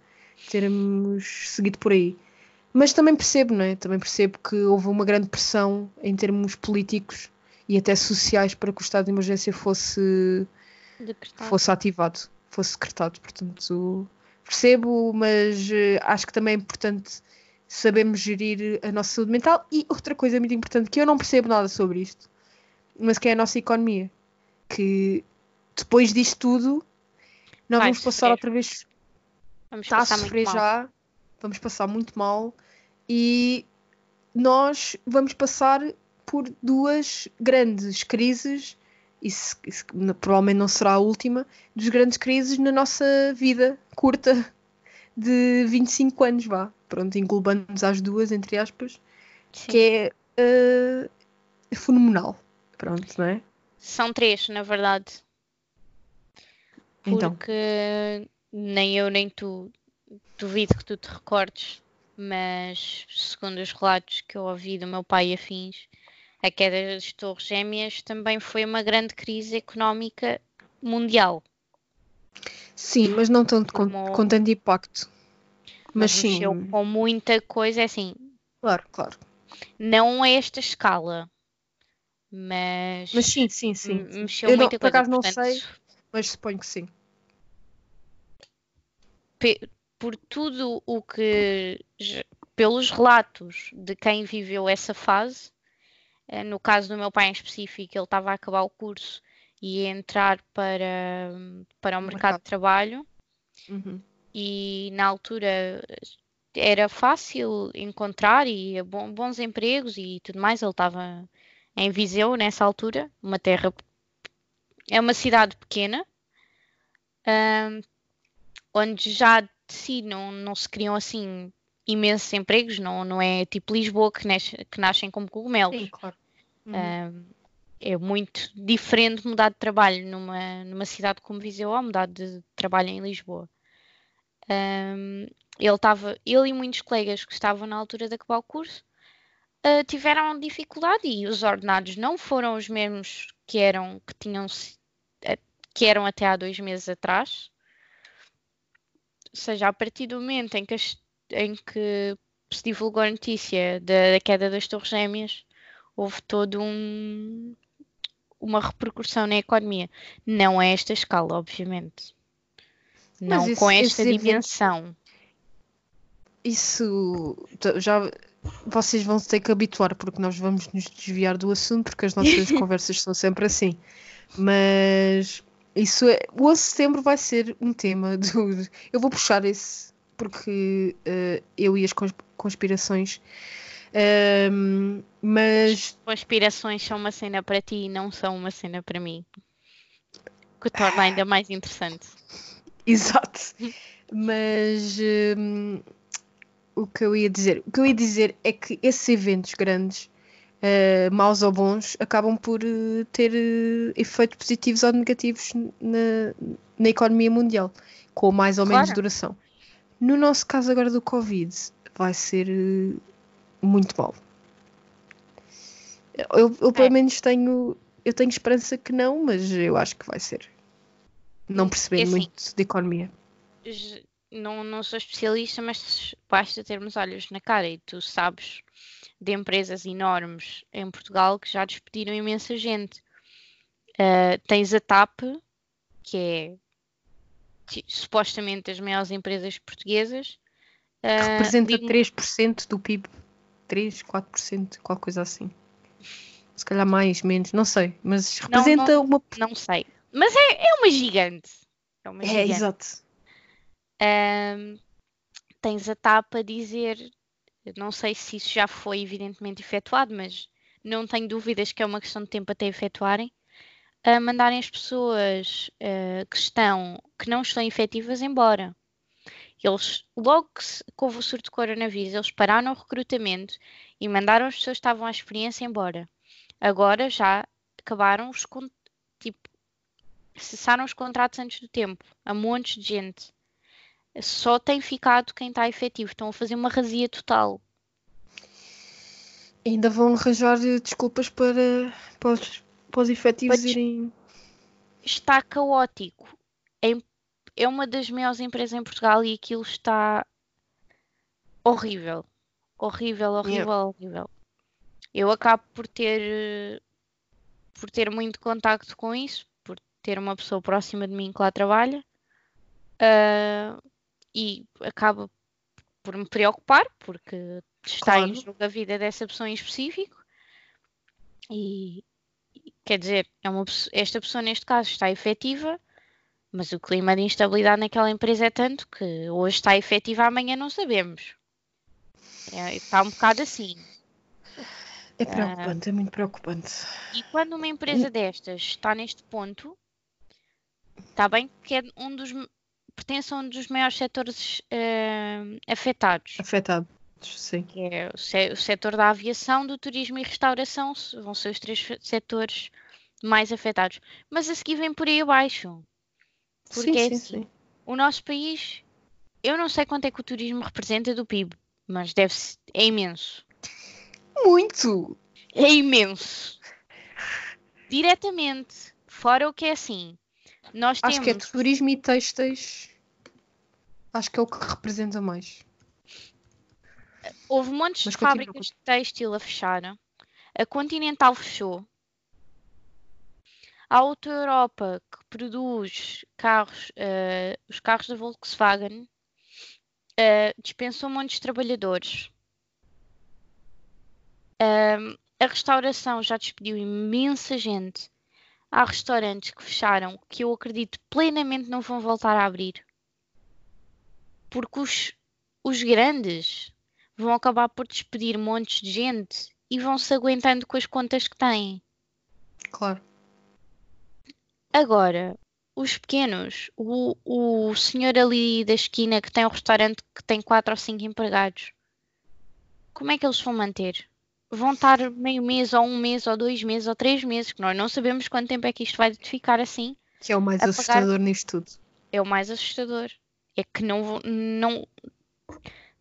Speaker 1: termos seguido por aí. Mas também percebo, não é? Também percebo que houve uma grande pressão em termos políticos e até sociais para que o estado de emergência fosse decretado. fosse ativado, fosse decretado. Portanto, percebo, mas uh, acho que também é importante sabermos gerir a nossa saúde mental. E outra coisa muito importante, que eu não percebo nada sobre isto, mas que é a nossa economia. Que depois disto tudo, nós Vai vamos sofrer. passar outra vez. Vamos está a sofrer já, vamos passar muito mal e nós vamos passar por duas grandes crises isso, isso provavelmente não será a última, das grandes crises na nossa vida curta de 25 anos, vá. Pronto, englobando-nos às duas, entre aspas, Sim. que é uh, fenomenal. Pronto, não é?
Speaker 2: São três, na verdade. Então. Porque nem eu nem tu duvido que tu te recordes, mas segundo os relatos que eu ouvi do meu pai e afins, a queda das Torres Gêmeas também foi uma grande crise económica mundial.
Speaker 1: Sim, mas não tanto com, com tanto impacto. Mas, mas sim.
Speaker 2: com muita coisa, é assim.
Speaker 1: Claro, claro.
Speaker 2: Não a esta escala. Mas.
Speaker 1: Mas sim, sim, sim. Mexeu Eu muita não, coisa. Por acaso não portanto, sei, mas suponho que sim.
Speaker 2: Por tudo o que. Pelos relatos de quem viveu essa fase, no caso do meu pai em específico, ele estava a acabar o curso e ia entrar para, para o mercado, mercado. de trabalho. Uhum. E na altura era fácil encontrar e bons empregos e tudo mais. Ele estava em Viseu nessa altura, uma terra. É uma cidade pequena, um, onde já de si não, não se criam assim imensos empregos, não, não é tipo Lisboa que, nasce, que nascem como cogumelos. Sim, claro. Uhum. é muito diferente mudar de trabalho numa, numa cidade como Viseu ou mudar de trabalho em Lisboa. Um, ele estava, ele e muitos colegas que estavam na altura de acabar o curso uh, tiveram dificuldade e os ordenados não foram os mesmos que eram que tinham que eram até há dois meses atrás. Ou seja, a partir do momento em que as em que se divulgou a notícia da, da queda das Torres Gêmeas, houve todo um uma repercussão na economia. Não a esta escala, obviamente. Não com esta dimensão.
Speaker 1: Isso já vocês vão ter que habituar porque nós vamos nos desviar do assunto porque as nossas conversas são sempre assim. Mas isso é, o 11 de setembro vai ser um tema do eu vou puxar esse porque uh, eu e as conspirações. Um, mas.
Speaker 2: Conspirações são uma cena para ti e não são uma cena para mim. Que torna ainda mais interessante.
Speaker 1: Exato. mas um, o que eu ia dizer? O que eu ia dizer é que esses eventos grandes, uh, maus ou bons, acabam por uh, ter uh, efeitos positivos ou negativos na, na economia mundial, com mais ou claro. menos duração. No nosso caso agora do Covid, vai ser uh, muito mal. Eu, eu pelo é. menos tenho, eu tenho esperança que não, mas eu acho que vai ser. Não percebendo é assim, muito de economia.
Speaker 2: Não, não sou especialista, mas basta termos olhos na cara e tu sabes de empresas enormes em Portugal que já despediram imensa gente. Uh, tens a TAP, que é supostamente as maiores empresas portuguesas.
Speaker 1: Uh, representa 3% do PIB. 3, 4%, qualquer coisa assim. Se calhar mais, menos, não sei. Mas representa
Speaker 2: não, não,
Speaker 1: uma.
Speaker 2: Não sei. Mas é, é uma gigante. É, uma
Speaker 1: é gigante. exato.
Speaker 2: Um, tens a TAP a dizer, não sei se isso já foi evidentemente efetuado, mas não tenho dúvidas que é uma questão de tempo até efetuarem, a mandarem as pessoas uh, que estão, que não estão efetivas embora. Eles, logo que, se, que houve o surto de coronavírus, eles pararam o recrutamento e mandaram as pessoas que estavam à experiência embora. Agora já acabaram os tipo cessaram os contratos antes do tempo a montes de gente. Só tem ficado quem está efetivo. Estão a fazer uma razia total.
Speaker 1: Ainda vão arranjar desculpas para, para, os, para os efetivos
Speaker 2: des-
Speaker 1: irem.
Speaker 2: Está caótico. É, uma das maiores empresas em Portugal e aquilo está horrível. Horrível, horrível, horrível. Eu acabo por ter por ter muito contacto com isso, por ter uma pessoa próxima de mim que lá trabalha, ah, e acaba por me preocupar, porque está em
Speaker 1: Claro.
Speaker 2: jogo a vida dessa pessoa em específico. E quer dizer, é uma, esta pessoa neste caso está efetiva, mas o clima de instabilidade naquela empresa é tanto que hoje está efetiva, amanhã não sabemos. É, está um bocado assim.
Speaker 1: É preocupante, é muito preocupante.
Speaker 2: E quando uma empresa destas está neste ponto, está bem que é um dos, pertence a um dos maiores setores eh, afetados,
Speaker 1: Afetados, sim.
Speaker 2: que é o, se- o setor da aviação, do turismo e restauração, vão ser os três setores mais afetados. Mas a seguir vem por aí abaixo. Porque
Speaker 1: sim,
Speaker 2: é
Speaker 1: sim,
Speaker 2: assim,
Speaker 1: sim.
Speaker 2: o nosso país, eu não sei quanto é que o turismo representa do PIB, mas deve é imenso.
Speaker 1: Muito!
Speaker 2: É imenso. Diretamente. Fora o que é assim. Nós
Speaker 1: Acho que é
Speaker 2: temos.
Speaker 1: turismo e têxteis. Acho que é o que representa mais.
Speaker 2: Houve montes
Speaker 1: Mas
Speaker 2: de fábricas de têxtil a fechar. A Continental fechou. A Auto Europa, que produz carros, eh, os carros da Volkswagen, eh, dispensou de trabalhadores. Ahm, a restauração já despediu imensa gente. Há restaurantes que fecharam que eu acredito plenamente não vão voltar a abrir. Porque os, os grandes vão acabar por despedir montes de gente e vão se aguentando com as contas que têm.
Speaker 1: Claro.
Speaker 2: Agora, os pequenos, o, o senhor ali da esquina que tem um restaurante que tem quatro ou cinco empregados, como é que eles vão manter? Vão estar meio mês, ou um mês, ou dois meses, ou três meses, que nós não sabemos quanto tempo é que isto vai ficar assim.
Speaker 1: Que é o mais
Speaker 2: A pagar-
Speaker 1: assustador nisto tudo.
Speaker 2: É o mais assustador. É que não, não,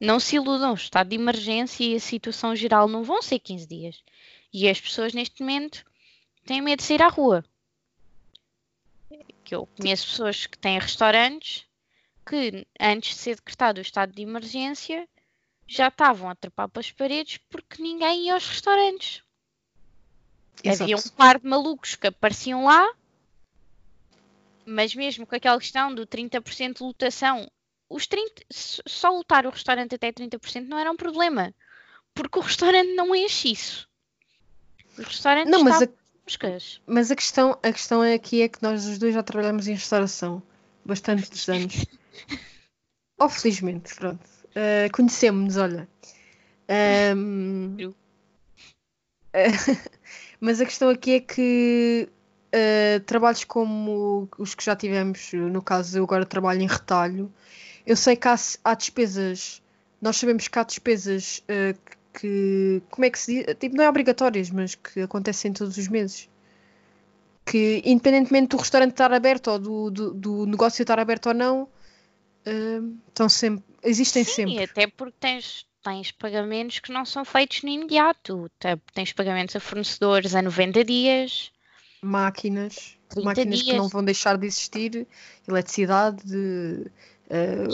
Speaker 2: não se iludam. O estado de emergência e a situação geral não vão ser 15 dias. E as pessoas neste momento têm medo de sair à rua. Que eu conheço pessoas que têm restaurantes que antes de ser decretado o estado de emergência já estavam a trepar para as paredes porque ninguém ia aos restaurantes. Havia um
Speaker 1: Exato.
Speaker 2: par de malucos que apareciam lá, mas mesmo com aquela questão do 30% de lotação, os 30, s- só lotar o restaurante até 30% não era um problema, porque o restaurante não enche isso. O restaurante
Speaker 1: Não, mas
Speaker 2: está
Speaker 1: a,
Speaker 2: buscas.
Speaker 1: mas a questão, a questão aqui é que nós os dois já trabalhamos em restauração bastantes anos. Oh, felizmente, pronto. Uh, Conhecemos-nos, olha.
Speaker 2: Eu.
Speaker 1: mas a questão aqui é que uh, trabalhos como os que já tivemos, no caso eu agora trabalho em retalho, eu sei que há, há despesas, nós sabemos que há despesas uh, que, como é que se diz? Tipo, não é obrigatórias, mas que acontecem todos os meses. Que independentemente do restaurante estar aberto ou do, do, do negócio estar aberto ou não, uh, estão sempre, existem
Speaker 2: Sim,
Speaker 1: sempre.
Speaker 2: até porque tens, tens pagamentos que não são feitos no imediato. Te- Tens pagamentos a fornecedores a 90 dias.
Speaker 1: máquinas,
Speaker 2: 30
Speaker 1: máquinas que
Speaker 2: dias.
Speaker 1: não vão deixar de existir, eletricidade, de,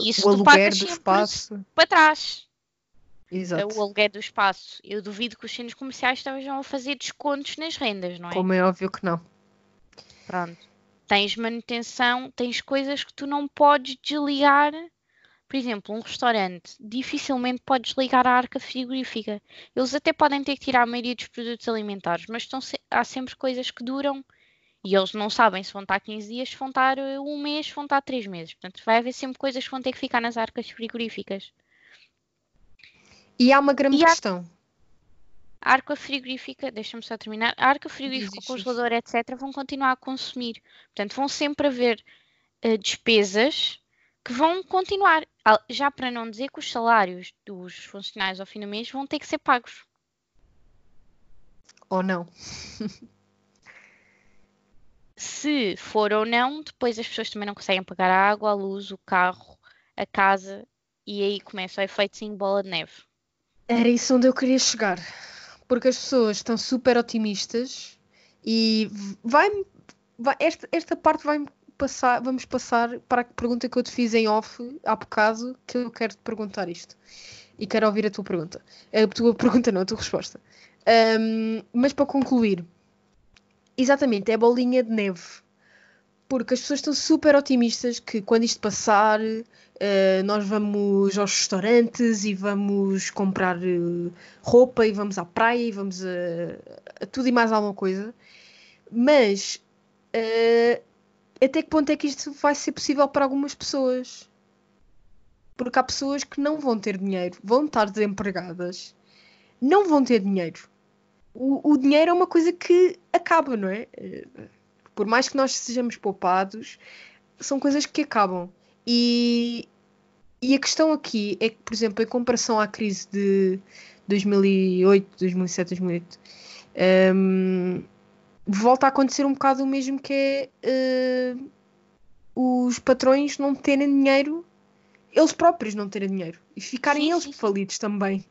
Speaker 2: isso
Speaker 1: o aluguer do espaço.
Speaker 2: Para trás.
Speaker 1: Exato.
Speaker 2: o aluguer do espaço. Eu duvido que os centros comerciais estejam a fazer descontos nas rendas, não é?
Speaker 1: Como é óbvio que não.
Speaker 2: Pronto. Tens manutenção, tens coisas que tu não podes desligar. Por exemplo, um restaurante dificilmente podes ligar a arca frigorífica. Eles até podem ter que tirar a maioria dos produtos alimentares, mas estão se- há sempre coisas que duram e eles não sabem se vão estar 15 dias, se vão estar eh, um mês, se vão estar 3 meses. Portanto, vai haver sempre coisas que vão ter que ficar nas arcas frigoríficas.
Speaker 1: E há uma grande
Speaker 2: E
Speaker 1: questão.
Speaker 2: A arca frigorífica, deixa-me só terminar, a arca frigorífica, o congelador, etc., vão continuar a consumir. Portanto, vão sempre haver eh, despesas que vão continuar. Já para não dizer que os salários dos funcionários ao fim do mês vão ter que ser pagos.
Speaker 1: Ou não?
Speaker 2: Se for ou não, depois as pessoas também não conseguem pagar a água, a luz, o carro, a casa e aí começa o efeito em bola de neve.
Speaker 1: Era isso onde eu queria chegar. Porque as pessoas estão super otimistas e vai, vai esta, esta parte vai passar, vamos passar para a pergunta que eu te fiz em off há bocado, que eu quero te perguntar isto. E quero ouvir a tua pergunta. A tua pergunta não, a tua resposta. Um, mas para concluir, exatamente, é a bolinha de neve. Porque as pessoas estão super otimistas que quando isto passar, uh, nós vamos aos restaurantes e vamos comprar uh, roupa e vamos à praia e vamos a, a, tudo e mais alguma coisa. Mas uh, até que ponto é que isto vai ser possível para algumas pessoas? Porque há pessoas que não vão ter dinheiro, vão estar desempregadas, não vão ter dinheiro. O, o dinheiro é uma coisa que acaba, não é? Por mais que nós sejamos poupados, são coisas que acabam. E, e a questão aqui é que, por exemplo, em comparação à crise de 2008, 2007, 2008, um, volta a acontecer um bocado o mesmo que é uh, os patrões não terem dinheiro, eles próprios não terem dinheiro e ficarem sim, eles sim. falidos também.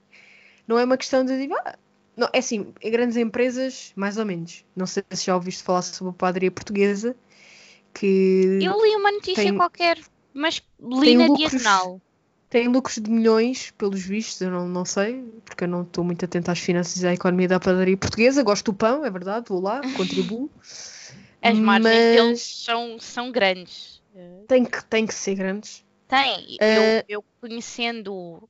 Speaker 1: Não é uma questão de ah, não, é assim, em grandes empresas, mais ou menos. Não sei se já ouviste falar sobre a padaria portuguesa. Que
Speaker 2: Eu li uma notícia tem, qualquer, mas li na lucros, diagonal.
Speaker 1: Tem lucros de milhões, pelos vistos, eu não, não sei, porque eu não estou muito atento às finanças e à economia da padaria portuguesa. Gosto do pão, é verdade, vou lá, contribuo.
Speaker 2: As margens mas... deles são, são grandes.
Speaker 1: Tem que, tem que ser grandes.
Speaker 2: Tem. Uh... Eu, eu, conhecendo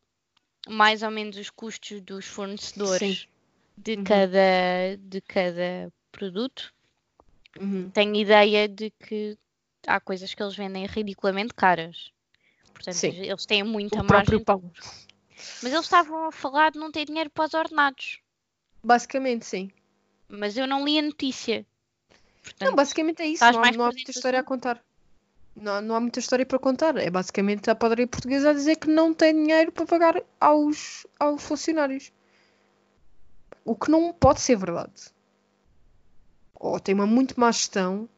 Speaker 2: mais ou menos os custos dos fornecedores Sim. De, uhum. cada, de cada produto, uhum. tenho ideia de que há coisas que eles vendem ridiculamente caras. Portanto, Sim. eles têm muita o margem. Pão. Mas eles estavam a falar de não ter dinheiro para os ordenados.
Speaker 1: Basicamente, sim.
Speaker 2: Mas eu não li a notícia.
Speaker 1: Portanto, não, basicamente é isso. Não, não há muita história a contar. Não, não há muita história para contar. É basicamente a padaria portuguesa a dizer que não tem dinheiro para pagar aos, aos funcionários. O que não pode ser verdade. Ou tem uma muito má gestão.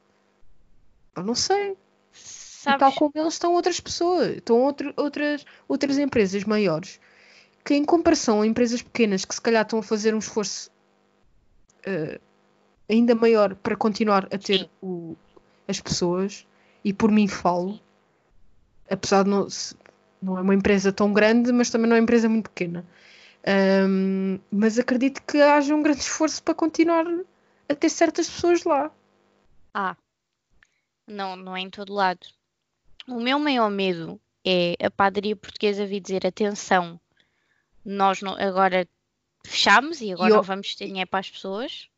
Speaker 1: Eu não sei. Sabes? tal como eles estão outras pessoas, estão outro, outras, outras empresas maiores que em comparação a empresas pequenas que se calhar estão a fazer um esforço uh, ainda maior para continuar a ter o, as pessoas, e por mim falo, apesar de não, não é uma empresa tão grande, mas também não é uma empresa muito pequena. Um, mas acredito que haja um grande esforço para continuar a ter certas pessoas lá.
Speaker 2: Ah, não, não é em todo lado. O meu maior medo é a padaria portuguesa vir dizer atenção, nós não, agora fechamos e agora e não vamos ter dinheiro para as pessoas.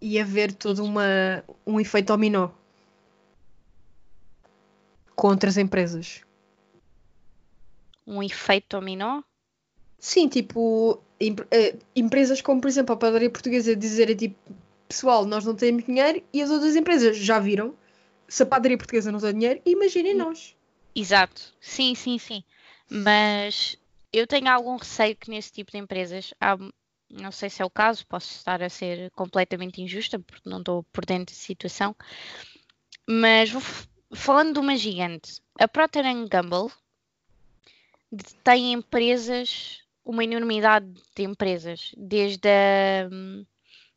Speaker 1: E haver todo uma, um efeito dominó com outras empresas.
Speaker 2: Um efeito dominó?
Speaker 1: Sim, tipo, eh, empresas como, por exemplo, a padaria portuguesa dizerem tipo, pessoal, nós não temos dinheiro e as outras empresas já viram se a padaria portuguesa não tem dinheiro, imaginem nós.
Speaker 2: Exato, sim, sim, sim. Mas eu tenho algum receio que nesse tipo de empresas, há, não sei se é o caso, posso estar a ser completamente injusta porque não estou por dentro da situação, mas vou, falando de uma gigante, a Procter Gamble tem empresas, uma enormidade de empresas, desde a um,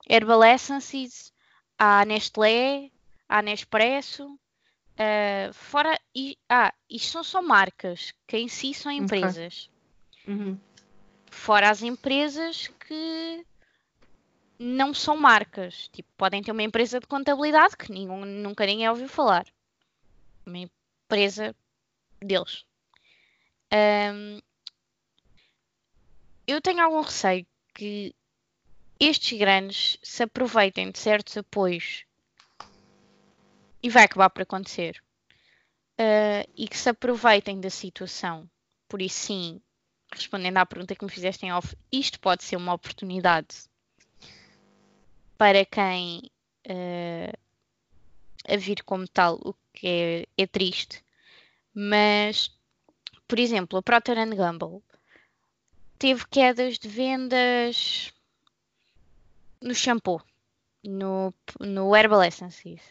Speaker 2: Herbal Essences à Nestlé, à Nespresso, uh, fora. E, ah, isto são só marcas, que em si são empresas. Okay. Uhum. Fora as empresas que não são marcas. Tipo, podem ter uma empresa de contabilidade que nenhum, nunca ninguém ouviu falar. Uma empresa deles. Um, eu tenho algum receio que estes grandes se aproveitem de certos apoios e vai acabar por acontecer. Uh, e que se aproveitem da situação. Por isso, sim, respondendo à pergunta que me fizeste em off, isto pode ser uma oportunidade para quem uh, a vir como tal, o que é, é triste, mas por exemplo, a Procter Gamble teve quedas de vendas no shampoo, no, no Herbal Essences.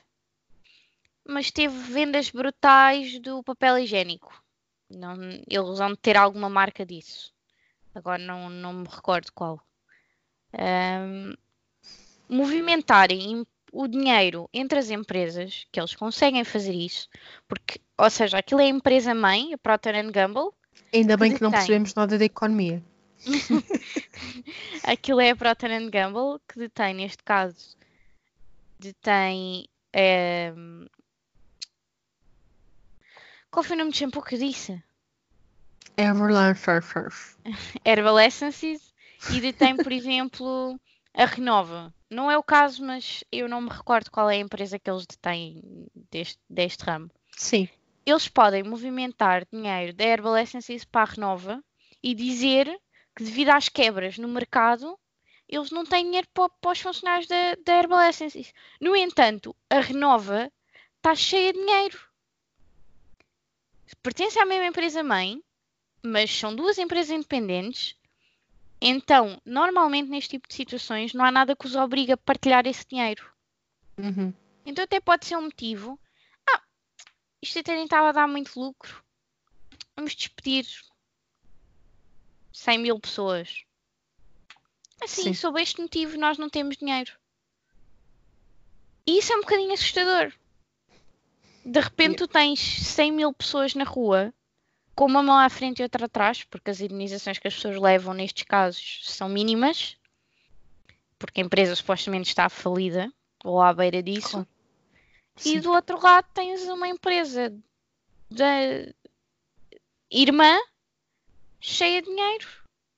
Speaker 2: Mas teve vendas brutais do papel higiênico. Não, eles vão ter alguma marca disso. Agora não, não me recordo qual. Um, movimentarem o dinheiro entre as empresas, que eles conseguem fazer isso, porque, ou seja, aquilo é a empresa mãe, a Procter Gamble.
Speaker 1: Ainda bem que, que não percebemos nada da economia.
Speaker 2: aquilo é a Procter Gamble que detém, neste caso, detém. É... Qual foi o nome de shampoo que eu disse?
Speaker 1: Everland
Speaker 2: Herbal Essences e detém, por exemplo, a Renova. Não é o caso, mas eu não me recordo qual é a empresa que eles detêm deste, deste ramo.
Speaker 1: Sim.
Speaker 2: Eles podem movimentar dinheiro da Herbal Essences para a Renova e dizer que devido às quebras no mercado, eles não têm dinheiro para, para os funcionários da, da Herbal Essences. No entanto, a Renova está cheia de dinheiro. Pertence à mesma empresa mãe, mas são duas empresas independentes então, normalmente neste tipo de situações não há nada que os obrigue a partilhar esse dinheiro.
Speaker 1: Uhum.
Speaker 2: Então até pode ser um motivo. Ah, isto até nem estava a dar muito lucro. Vamos despedir 100 mil pessoas. Assim, Sim. sob este motivo nós não temos dinheiro. E isso é um bocadinho assustador. De repente tu tens 100 mil pessoas na rua com uma mão à frente e outra atrás, porque as indenizações que as pessoas levam nestes casos são mínimas, porque a empresa supostamente está falida ou à beira disso. E do outro lado tens uma empresa da irmã cheia de dinheiro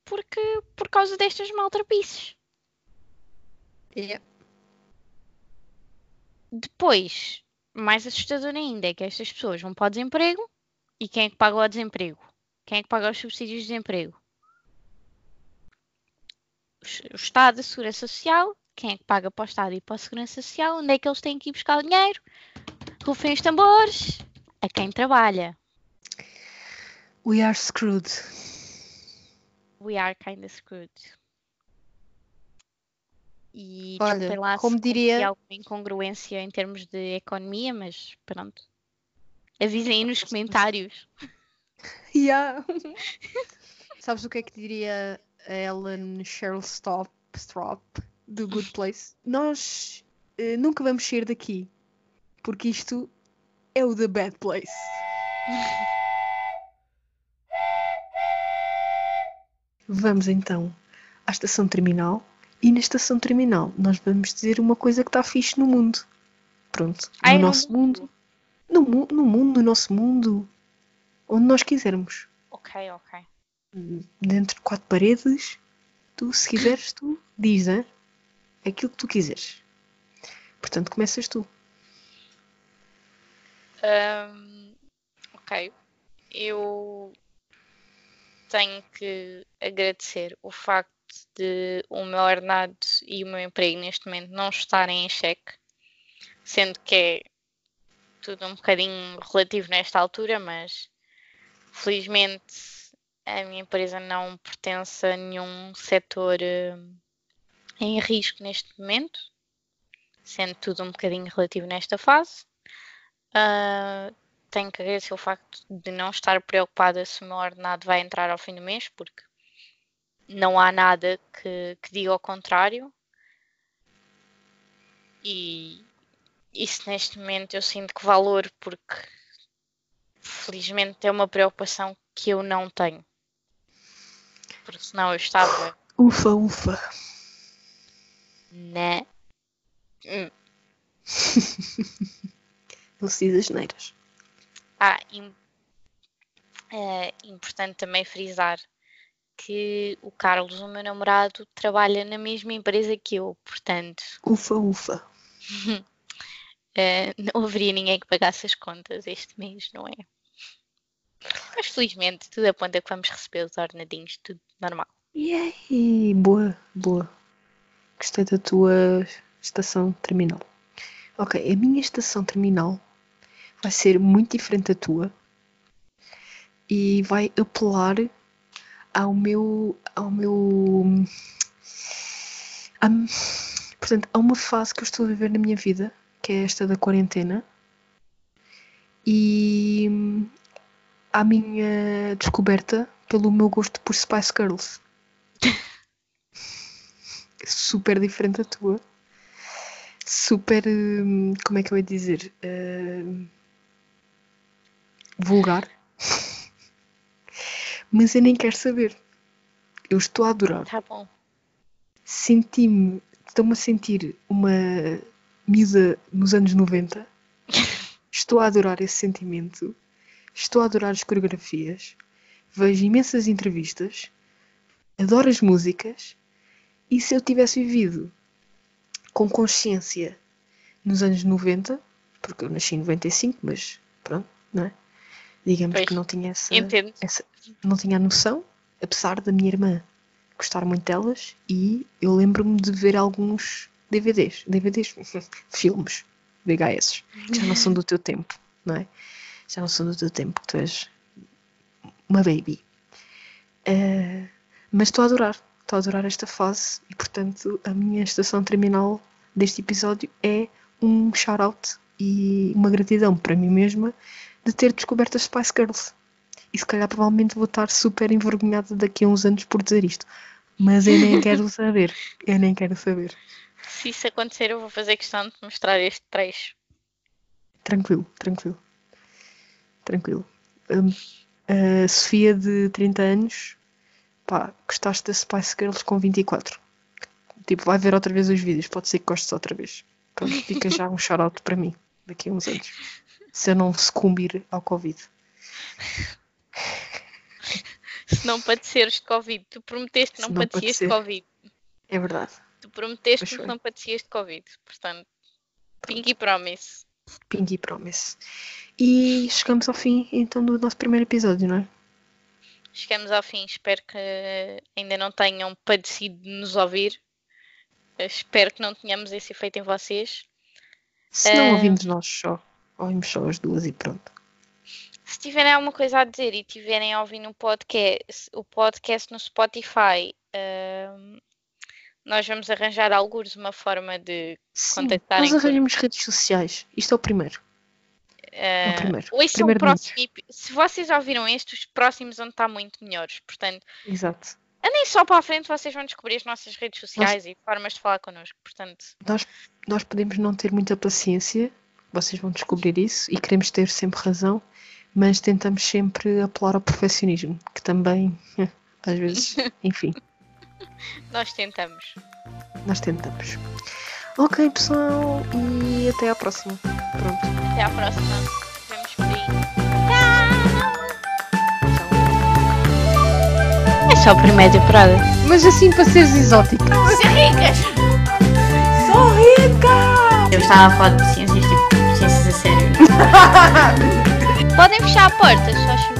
Speaker 2: porque por causa destas maltrapices.
Speaker 1: Yeah.
Speaker 2: Depois, mais assustador ainda é que estas pessoas vão para o desemprego e quem é que paga o desemprego? Quem é que paga os subsídios de desemprego? O Estado, a Segurança Social. Quem é que paga para o Estado e para a Segurança Social? Onde é que eles têm que ir buscar o dinheiro? Rufem os tambores. A quem trabalha.
Speaker 1: We are screwed.
Speaker 2: We are kind of screwed. E
Speaker 1: Olha, lá como diria...
Speaker 2: alguma incongruência em termos de economia, mas pronto. Avisem aí nos comentários.
Speaker 1: Yeah. Sabes o que é que diria a Ellen Cheryl Stop, Strop do Good Place? Nós uh, nunca vamos sair daqui porque isto é o The Bad Place. Vamos então à estação terminal e na estação terminal nós vamos dizer uma coisa que está fixe no mundo. Pronto, no Ai, nosso mundo no, no mundo, no nosso mundo, onde nós quisermos.
Speaker 2: Ok, ok.
Speaker 1: Dentro de quatro paredes, tu, se quiseres, tu diz, hein? aquilo que tu quiseres. Portanto, começas tu.
Speaker 2: Um, ok. Eu tenho que agradecer o facto de o meu ordenado e o meu emprego neste momento não estarem em xeque, sendo que é tudo um bocadinho relativo nesta altura, mas felizmente a minha empresa não pertence a nenhum setor uh, em risco neste momento, sendo tudo um bocadinho relativo nesta fase. Uh, tenho que agradecer o facto de não estar preocupada se o meu ordenado vai entrar ao fim do mês, porque não há nada que, que diga ao contrário. E, isso neste momento eu sinto que valor porque felizmente é uma preocupação que eu não tenho. Porque senão eu estava.
Speaker 1: Ufa, ufa.
Speaker 2: Né? Hum.
Speaker 1: não se diz as neiras.
Speaker 2: Ah, é importante também frisar que o Carlos, o meu namorado, trabalha na mesma empresa que eu, portanto.
Speaker 1: Ufa, ufa.
Speaker 2: Uh, não haveria ninguém que pagasse as contas este mês, não é? Mas felizmente tudo aponta que vamos receber os ordenadinhos, tudo normal.
Speaker 1: Yay! Boa, boa. Gostei da tua estação terminal. Ok, a minha estação terminal vai ser muito diferente da tua. e vai apelar ao meu. ao meu. a- portanto, a uma fase que eu estou a viver na minha vida, que é esta da quarentena, e à minha descoberta pelo meu gosto por Spice Girls. Super diferente da tua. Super. hum, Como é que eu ia dizer? Hum, vulgar. Mas eu nem quero saber. Eu estou a adorar.
Speaker 2: Tá bom.
Speaker 1: Senti-me. Estou-me a sentir uma miúda nos anos 90. Estou a adorar esse sentimento. Estou a adorar as coreografias. Vejo imensas entrevistas. Adoro as músicas. E se eu tivesse vivido com consciência nos anos 90, porque eu nasci em 95, mas pronto, não é? Digamos
Speaker 2: Pois.
Speaker 1: que não tinha essa, essa- não tinha a noção, apesar da minha irmã gostar muito delas, e eu lembro-me de ver alguns DVDs, DVDs, filmes, VHS, que já não são do teu tempo, não é? Já não são do teu tempo, que tu és uma baby. Eh, mas estou a adorar, estou a adorar esta fase e, portanto, a minha estação terminal deste episódio é um shout-out e uma gratidão para mim mesma de ter descoberto as Spice Girls. E se calhar provavelmente vou estar super envergonhada daqui a uns anos por dizer isto. Mas eu nem quero saber. Eu nem quero saber.
Speaker 2: Se isso acontecer, eu vou fazer questão de mostrar este trecho.
Speaker 1: Tranquilo, tranquilo. Tranquilo. Hum, a Sofia de 30 anos, pá, gostaste das Spice Girls com 24. Tipo, vai ver outra vez os vídeos, pode ser que gostes outra vez. Pronto, fica já um shout-out para mim, daqui a uns anos. Se eu não sucumbir ao Covid.
Speaker 2: Se não padeceres de Covid, tu prometeste que não,
Speaker 1: não
Speaker 2: padecias de. Covid.
Speaker 1: É verdade.
Speaker 2: Tu prometeste que não padecias de Covid. Portanto, Pinky Promise.
Speaker 1: Pinky Promise. E chegamos ao fim então do nosso primeiro episódio, não é?
Speaker 2: Chegamos ao fim. Espero que ainda não tenham padecido de nos ouvir. Espero que não tenhamos esse efeito em vocês.
Speaker 1: Se não
Speaker 2: Eh,
Speaker 1: ouvimos nós só, ouvimos só as duas e pronto.
Speaker 2: Se tiverem alguma coisa a dizer e tiverem a ouvir no podcast, o podcast no Spotify, ahm, nós vamos arranjar alguns uma forma de
Speaker 1: Sim,
Speaker 2: contactarem
Speaker 1: nós arranjamos redes sociais. Isto é o primeiro. É o primeiro.
Speaker 2: ouçam o
Speaker 1: primeiro de
Speaker 2: próximo Se vocês ouviram este, os próximos vão estar muito melhores. Portanto,
Speaker 1: Exato.
Speaker 2: andem só para a frente, vocês vão descobrir as nossas redes sociais e formas de falar connosco. Portanto,
Speaker 1: Nós, nós podemos não ter muita paciência, vocês vão descobrir isso e queremos ter sempre razão, mas tentamos sempre apelar ao perfeccionismo, que também, às vezes, enfim,
Speaker 2: nós tentamos.
Speaker 1: nós tentamos. Ok, pessoal, e até à próxima. Pronto.
Speaker 2: Até à próxima. Vemos por aí. É só a primeira temporada.
Speaker 1: Mas assim para seres exótico.
Speaker 3: Sou rica!
Speaker 4: Eu estava a falar de ciências,
Speaker 2: Podem fechar a porta, só